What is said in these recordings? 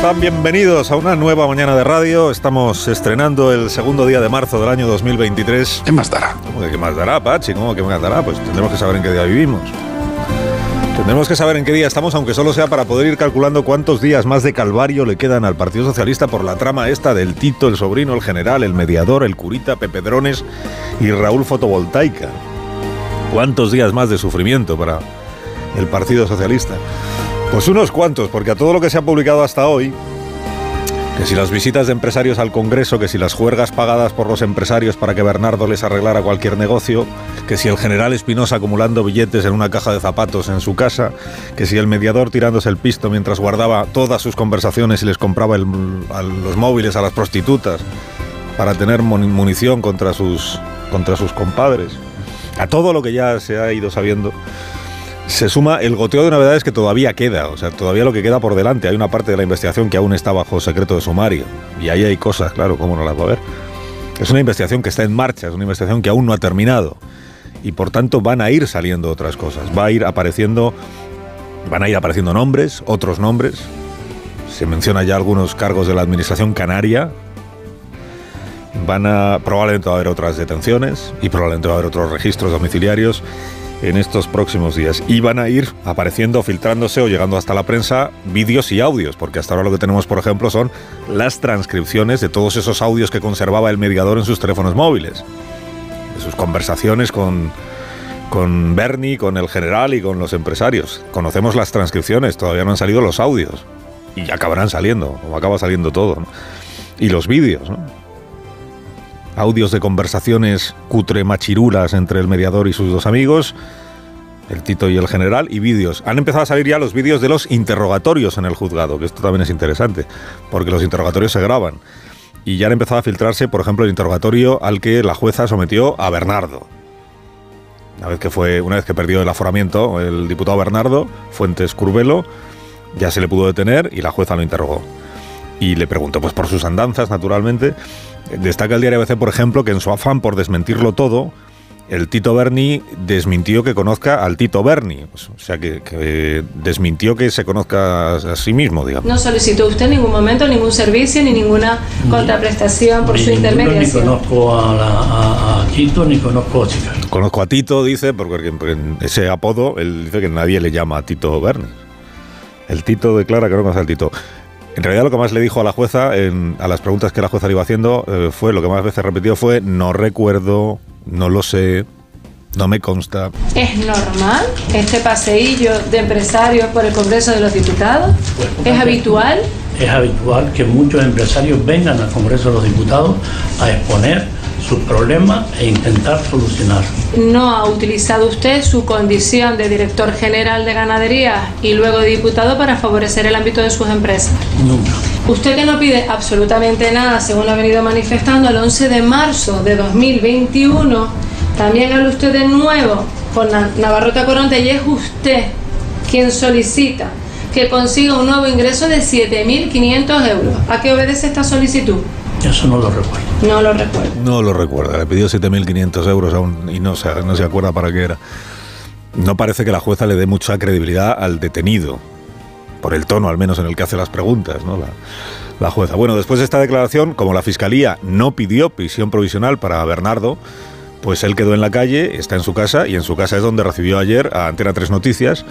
Están, bienvenidos a una nueva mañana de radio. Estamos estrenando el segundo día de marzo del año 2023. ¿Qué más dará? ¿Cómo que qué más dará, Pachi? ¿Cómo que más dará? Pues tendremos que saber en qué día vivimos. Tendremos que saber en qué día estamos, aunque solo sea para poder ir calculando cuántos días más de calvario le quedan al Partido Socialista por la trama esta del Tito, el sobrino, el general, el mediador, el curita, Pepe Drones y Raúl Fotovoltaica. ¿Cuántos días más de sufrimiento para el Partido Socialista? Pues unos cuantos, porque a todo lo que se ha publicado hasta hoy, que si las visitas de empresarios al Congreso, que si las juergas pagadas por los empresarios para que Bernardo les arreglara cualquier negocio, que si el general Espinosa acumulando billetes en una caja de zapatos en su casa, que si el mediador tirándose el pisto mientras guardaba todas sus conversaciones y les compraba los móviles a las prostitutas para tener mun- munición contra sus, contra sus compadres. A todo lo que ya se ha ido sabiendo se suma el goteo de novedades que todavía queda, o sea, todavía lo que queda por delante. Hay una parte de la investigación que aún está bajo secreto de sumario. Y ahí hay cosas, claro, ¿cómo no las va a ver? Es una investigación que está en marcha, es una investigación que aún no ha terminado. Y por tanto van a ir saliendo otras cosas. Va a ir apareciendo, van a ir apareciendo nombres, otros nombres. Se menciona ya algunos cargos de la administración canaria. Van a, probablemente va a haber otras detenciones y probablemente va a haber otros registros domiciliarios en estos próximos días. Y van a ir apareciendo, filtrándose o llegando hasta la prensa vídeos y audios, porque hasta ahora lo que tenemos, por ejemplo, son las transcripciones de todos esos audios que conservaba el mediador en sus teléfonos móviles, de sus conversaciones con, con Bernie, con el general y con los empresarios. Conocemos las transcripciones, todavía no han salido los audios. Y acabarán saliendo, como acaba saliendo todo. Y los vídeos, ¿no? Audios de conversaciones cutre machirulas entre el mediador y sus dos amigos, el Tito y el general, y vídeos. Han empezado a salir ya los vídeos de los interrogatorios en el juzgado, que esto también es interesante, porque los interrogatorios se graban. Y ya han empezado a filtrarse, por ejemplo, el interrogatorio al que la jueza sometió a Bernardo. Una vez que fue, una vez que perdió el aforamiento, el diputado Bernardo, Fuentes Curbelo, ya se le pudo detener y la jueza lo interrogó. Y le preguntó pues por sus andanzas, naturalmente. Destaca el diario ABC, por ejemplo, que en su afán por desmentirlo todo, el Tito Berni desmintió que conozca al Tito Berni. Pues, o sea, que, que desmintió que se conozca a sí mismo, digamos. No solicitó usted en ningún momento ningún servicio ni ninguna contraprestación por Ni su intermediación. Ni conozco a, la, a, a Tito ni conozco a Chica. Conozco a Tito, dice, porque, porque en ese apodo él dice que nadie le llama a Tito Berni. El Tito declara que no conoce al Tito. En realidad lo que más le dijo a la jueza, en- a las preguntas que la jueza le iba haciendo, eh, fue, lo que más veces repetió fue, no recuerdo, no lo sé, no me consta. ¿Es normal este paseillo de empresarios por el Congreso de los Diputados? ¿Es habitual? Es habitual que muchos empresarios vengan al Congreso de los Diputados a exponer sus problemas e intentar solucionar. ¿No ha utilizado usted su condición de director general de ganadería y luego de diputado para favorecer el ámbito de sus empresas? Nunca. Usted que no pide absolutamente nada, según lo ha venido manifestando, el 11 de marzo de 2021, también habla usted de nuevo con Na- Navarrota Coronte y es usted quien solicita que consiga un nuevo ingreso de 7.500 euros. ¿A qué obedece esta solicitud? Eso no lo recuerdo. No lo recuerdo. No lo recuerda, le pidió 7.500 euros aún y no se, no se acuerda para qué era. No parece que la jueza le dé mucha credibilidad al detenido, por el tono al menos en el que hace las preguntas, ¿no? La, la jueza. Bueno, después de esta declaración, como la fiscalía no pidió prisión provisional para Bernardo, pues él quedó en la calle, está en su casa y en su casa es donde recibió ayer a Antena 3 Noticias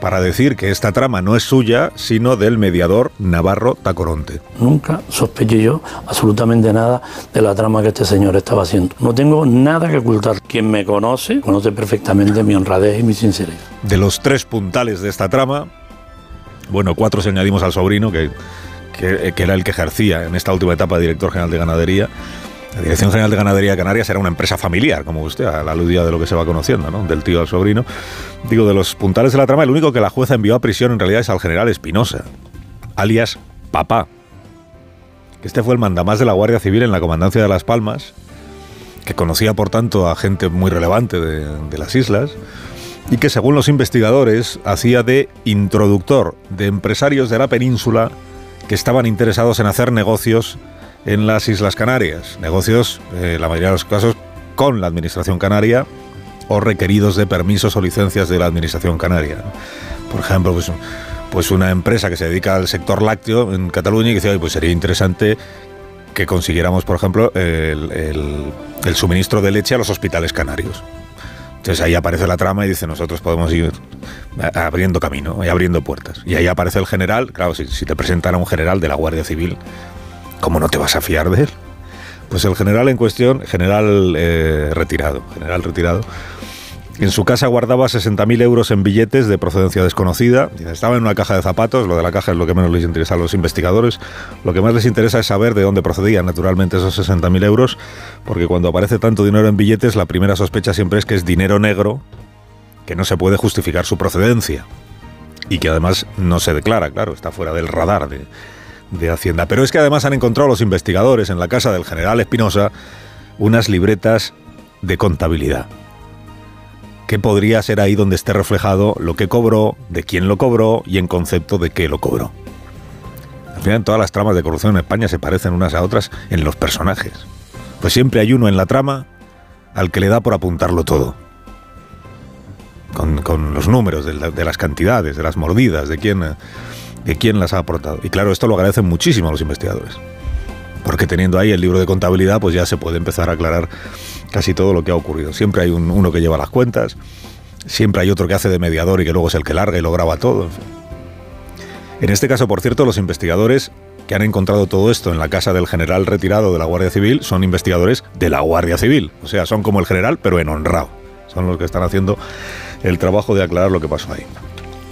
para decir que esta trama no es suya, sino del mediador Navarro Tacoronte. Nunca sospeché yo absolutamente nada de la trama que este señor estaba haciendo. No tengo nada que ocultar. Quien me conoce, conoce perfectamente mi honradez y mi sinceridad. de los tres puntales de esta trama, bueno, cuatro si añadimos al sobrino, que, que, que era el que ejercía en esta última etapa de director general de ganadería. La Dirección General de Ganadería de Canarias era una empresa familiar, como usted, a la aludía de lo que se va conociendo, ¿no? Del tío al sobrino. Digo, de los puntales de la trama, el único que la jueza envió a prisión en realidad es al general Espinosa, alias Papá, este fue el mandamás de la Guardia Civil en la Comandancia de Las Palmas, que conocía por tanto a gente muy relevante de las islas y que según los investigadores hacía de introductor de empresarios de la península que estaban interesados en hacer negocios en las Islas Canarias, negocios, eh, la mayoría de los casos, con la Administración Canaria o requeridos de permisos o licencias de la Administración Canaria. Por ejemplo, pues, pues una empresa que se dedica al sector lácteo en Cataluña y que dice, pues sería interesante que consiguiéramos, por ejemplo, el, suministro de leche a los hospitales canarios. Entonces ahí aparece la trama y dice, nosotros podemos ir abriendo camino y abriendo puertas. Y ahí aparece el general, claro, si, si te presentan a un general de la Guardia Civil, ¿cómo no te vas a fiar de él? Pues el general en cuestión, general eh, retirado, general retirado, en su casa guardaba 60.000 euros en billetes de procedencia desconocida. Estaba en una caja de zapatos, lo de la caja es lo que menos les interesa a los investigadores. Lo que más les interesa es saber de dónde procedían naturalmente esos 60.000 euros, porque cuando aparece tanto dinero en billetes, la primera sospecha siempre es que es dinero negro que no se puede justificar su procedencia y que además no se declara, claro, está fuera del radar de, de Hacienda. Pero es que además han encontrado los investigadores en la casa del general Espinosa unas libretas de contabilidad. que podría ser ahí donde esté reflejado lo que cobró, de quién lo cobró y en concepto de qué lo cobró. Al final todas las tramas de corrupción en España se parecen unas a otras en los personajes. Pues siempre hay uno en la trama al que le da por apuntarlo todo. Con, los números de, de las cantidades, de las mordidas, de quién, de quién las ha aportado. Y claro, esto lo agradecen muchísimo a los investigadores. Porque teniendo ahí el libro de contabilidad, pues ya se puede empezar a aclarar casi todo lo que ha ocurrido. Siempre hay un- uno que lleva las cuentas, siempre hay otro que hace de mediador y que luego es el que larga y lo graba todo. En. En este caso, por cierto, los investigadores que han encontrado todo esto en la casa del general retirado de la Guardia Civil son investigadores de la Guardia Civil. O sea, son como el general, pero en honrado. Son los que están haciendo el trabajo de aclarar lo que pasó ahí.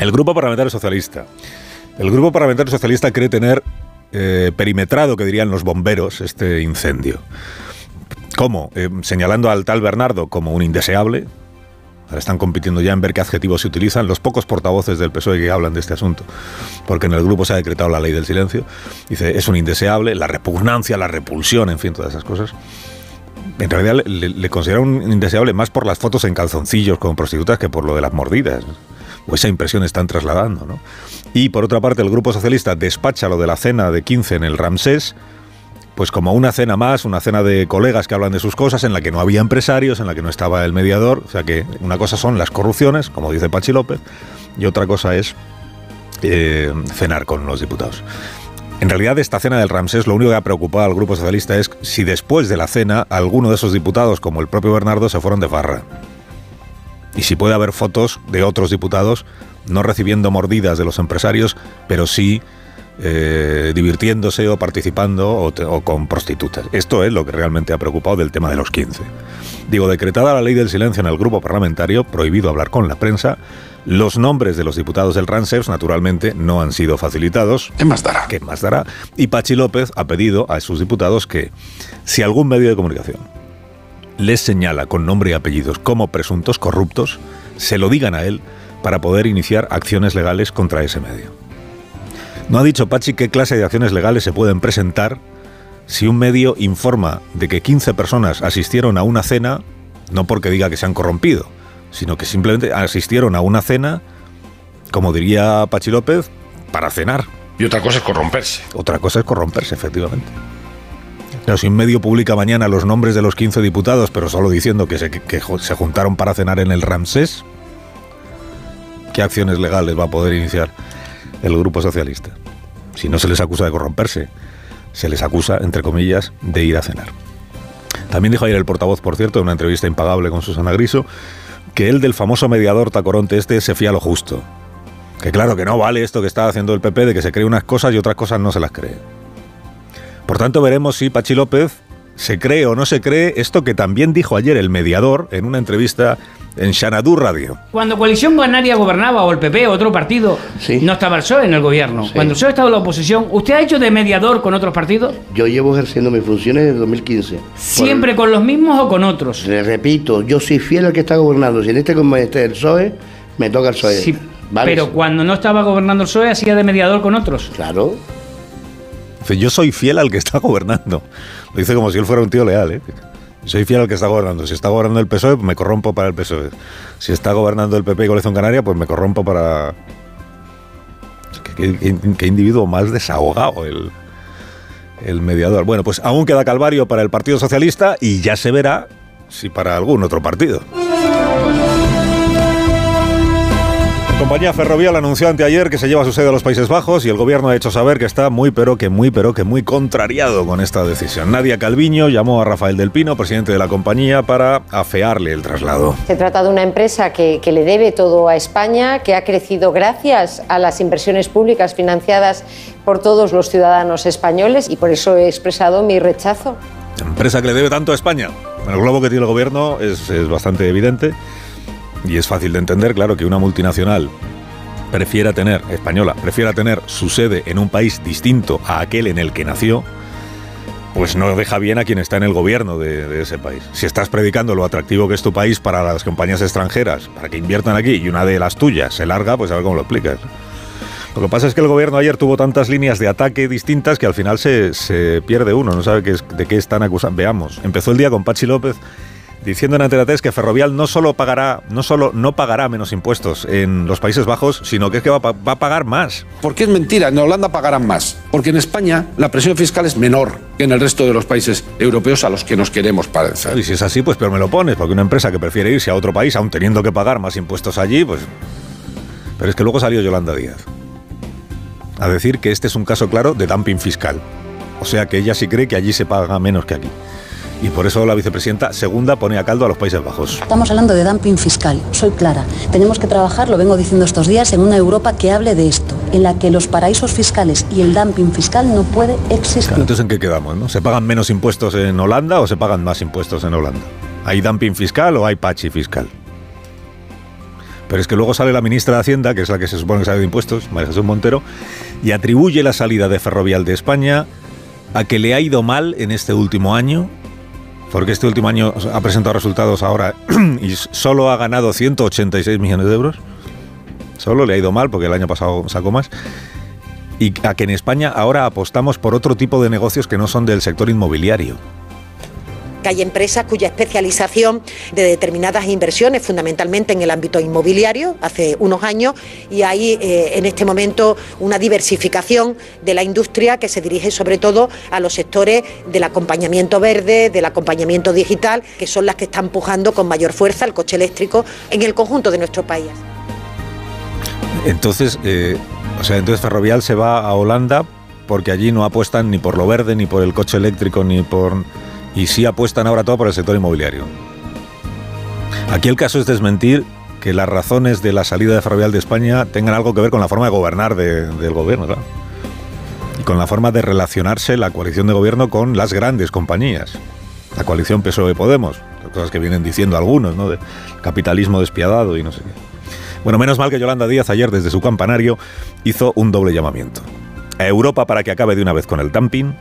El Grupo Parlamentario Socialista. El Grupo Parlamentario Socialista cree tener eh, perimetrado, que dirían los bomberos, este incendio. ¿Cómo? Eh, señalando al tal Bernardo como un indeseable. Ahora están compitiendo ya en ver qué adjetivos se utilizan los pocos portavoces del PSOE que hablan de este asunto, porque en el grupo se ha decretado la ley del silencio. Dice, es un indeseable, la repugnancia, la repulsión, en fin, todas esas cosas. En realidad le, le, un indeseable más por las fotos en calzoncillos con prostitutas que por lo de las mordidas. O esa impresión están trasladando, ¿no? Y por otra parte, el Grupo Socialista despacha lo de la cena de 15 en el Ramsés, pues como una cena más, una cena de colegas que hablan de sus cosas, en la que no había empresarios, en la que no estaba el mediador. O sea que una cosa son las corrupciones, como dice Pachi López, y otra cosa es eh, cenar con los diputados. En realidad, esta cena del Ramsés lo único que ha preocupado al Grupo Socialista es si después de la cena alguno de esos diputados, como el propio Bernardo, se fueron de farra. Y si puede haber fotos de otros diputados no recibiendo mordidas de los empresarios, pero sí eh, divirtiéndose o participando o, te- o con prostitutas. Esto es lo que realmente ha preocupado del tema de los 15. Digo, decretada la ley del silencio en el grupo parlamentario, prohibido hablar con la prensa, los nombres de los diputados del RANSEPS, naturalmente, no han sido facilitados. ¿Qué más dará? ¿Qué más dará? Y Pachi López ha pedido a sus diputados que, si algún medio de comunicación les señala con nombre y apellidos como presuntos corruptos, se lo digan a él para poder iniciar acciones legales contra ese medio. No ha dicho Pachi qué clase de acciones legales se pueden presentar si un medio informa de que 15 personas asistieron a una cena, no porque diga que se han corrompido, sino que simplemente asistieron a una cena, como diría Pachi López, para cenar. Y otra cosa es corromperse. Otra cosa es corromperse, efectivamente. Claro, si un medio publica mañana los nombres de los 15 diputados, pero solo diciendo que se, que se juntaron para cenar en el Ramsés, ¿qué acciones legales va a poder iniciar el Grupo Socialista? Si no se les acusa de corromperse, se les acusa, entre comillas, de ir a cenar. También dijo ayer el portavoz, por cierto, en una entrevista impagable con Susana Griso, que él del famoso mediador tacoronte este se fía lo justo. Que claro que no vale esto que está haciendo el PP de que se cree unas cosas y otras cosas no se las cree. Por tanto, veremos si Pachi López se cree o no se cree esto que también dijo ayer el mediador en una entrevista en Xanadu Radio. Cuando Coalición Canaria gobernaba o el PP o otro partido, Sí. no estaba el PSOE en el gobierno. Sí. Cuando el PSOE estaba en la oposición, ¿usted ha hecho de mediador con otros partidos? Yo llevo ejerciendo mis funciones desde 2015. ¿Siempre con los mismos o con otros? Le repito, yo soy fiel al que está gobernando. Si en este como este el PSOE, me toca el PSOE. Sí, ¿Vale? pero cuando no estaba gobernando el PSOE, hacía de mediador con otros. Claro. Yo soy fiel al que está gobernando. Lo dice como si él fuera un tío leal, ¿eh? Soy fiel al que está gobernando. Si está gobernando el PSOE, me corrompo para el PSOE. Si está gobernando el PP y Coalición Canaria, pues me corrompo para... Qué, qué- qué individuo más desahogado el, el mediador. Bueno, pues aún queda calvario para el Partido Socialista y ya se verá si para algún otro partido. Compañía ferrovial anunció anteayer que se lleva su sede a los Países Bajos y el gobierno ha hecho saber que está muy pero que muy pero que muy contrariado con esta decisión. Nadia Calviño llamó a Rafael del Pino, presidente de la compañía, para afearle el traslado. Se trata de una empresa que, que le debe todo a España, que ha crecido gracias a las inversiones públicas financiadas por todos los ciudadanos españoles y por eso he expresado mi rechazo. Empresa que le debe tanto a España. El globo que tiene el gobierno es, es bastante evidente y es fácil de entender, claro, que una multinacional prefiera tener, española, prefiera tener su sede en un país distinto a aquel en el que nació, pues no deja bien a quien está en el gobierno de, ese país. Si estás predicando lo atractivo que es tu país para las compañías extranjeras, para que inviertan aquí y una de las tuyas se larga, pues a ver cómo lo explicas. Lo que pasa es que el gobierno ayer tuvo tantas líneas de ataque distintas que al final se, pierde uno, no sabe de qué están acusando. Veamos, empezó el día con Pachi López diciendo en Antena 3 que Ferrovial no solo pagará, no solo no pagará menos impuestos en los Países Bajos, sino que es que va, va a pagar más. Porque es mentira, en Holanda pagarán más. Porque en España la presión fiscal es menor que en el resto de los países europeos a los que nos queremos parecer. Y si es así, pues pero me lo pones, porque una empresa que prefiere irse a otro país, aún teniendo que pagar más impuestos allí, pues... Pero es que luego salió Yolanda Díaz a decir que este es un caso claro de dumping fiscal. O sea que ella sí cree que allí se paga menos que aquí. Y por eso la vicepresidenta segunda pone a caldo a los Países Bajos. Estamos hablando de dumping fiscal. Soy clara. Tenemos que trabajar, lo vengo diciendo estos días, en una Europa que hable de esto, en la que los paraísos fiscales y el dumping fiscal no puede existir. Claro, entonces, ¿en qué quedamos? No? ¿Se pagan menos impuestos en Holanda o se pagan más impuestos en Holanda? ¿Hay dumping fiscal o hay pachi fiscal? Pero es que luego sale la ministra de Hacienda, que es la que se supone que sabe de impuestos, María Jesús Montero, y atribuye la salida de Ferrovial de España a que le ha ido mal en este último año, porque este último año ha presentado resultados ahora y solo ha ganado 186 millones de euros. Solo le ha ido mal porque el año pasado sacó más. Y a que en España ahora apostamos por otro tipo de negocios que no son del sector inmobiliario. Que hay empresas cuya especialización de determinadas inversiones, fundamentalmente en el ámbito inmobiliario, hace unos años, y hay eh, en este momento una diversificación de la industria que se dirige sobre todo a los sectores del acompañamiento verde, del acompañamiento digital, que son las que están empujando con mayor fuerza el coche eléctrico en el conjunto de nuestro país. Entonces, eh, o sea, entonces Ferrovial se va a Holanda porque allí no apuestan ni por lo verde, ni por el coche eléctrico, ni por... Y sí apuestan ahora todo por el sector inmobiliario. Aquí el caso es desmentir que las razones de la salida de Ferrovial de España tengan algo que ver con la forma de gobernar de- del gobierno, claro. Y con la forma de relacionarse la coalición de gobierno con las grandes compañías. La coalición PSOE-Podemos, cosas que vienen diciendo algunos, ¿no? Capitalismo despiadado y no sé qué. Bueno, menos mal que Yolanda Díaz ayer desde su campanario hizo un doble llamamiento. A Europa para que acabe de una vez con el dumping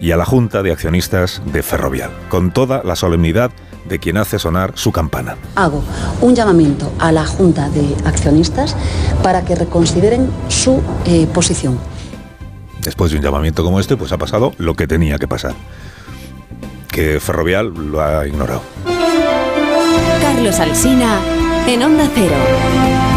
y a la Junta de Accionistas de Ferrovial, con toda la solemnidad de quien hace sonar su campana. Hago un llamamiento a la Junta de Accionistas para que reconsideren su eh, posición. Después de un llamamiento como este, pues ha pasado lo que tenía que pasar. Que Ferrovial lo ha ignorado. Carlos Alsina en Onda Cero.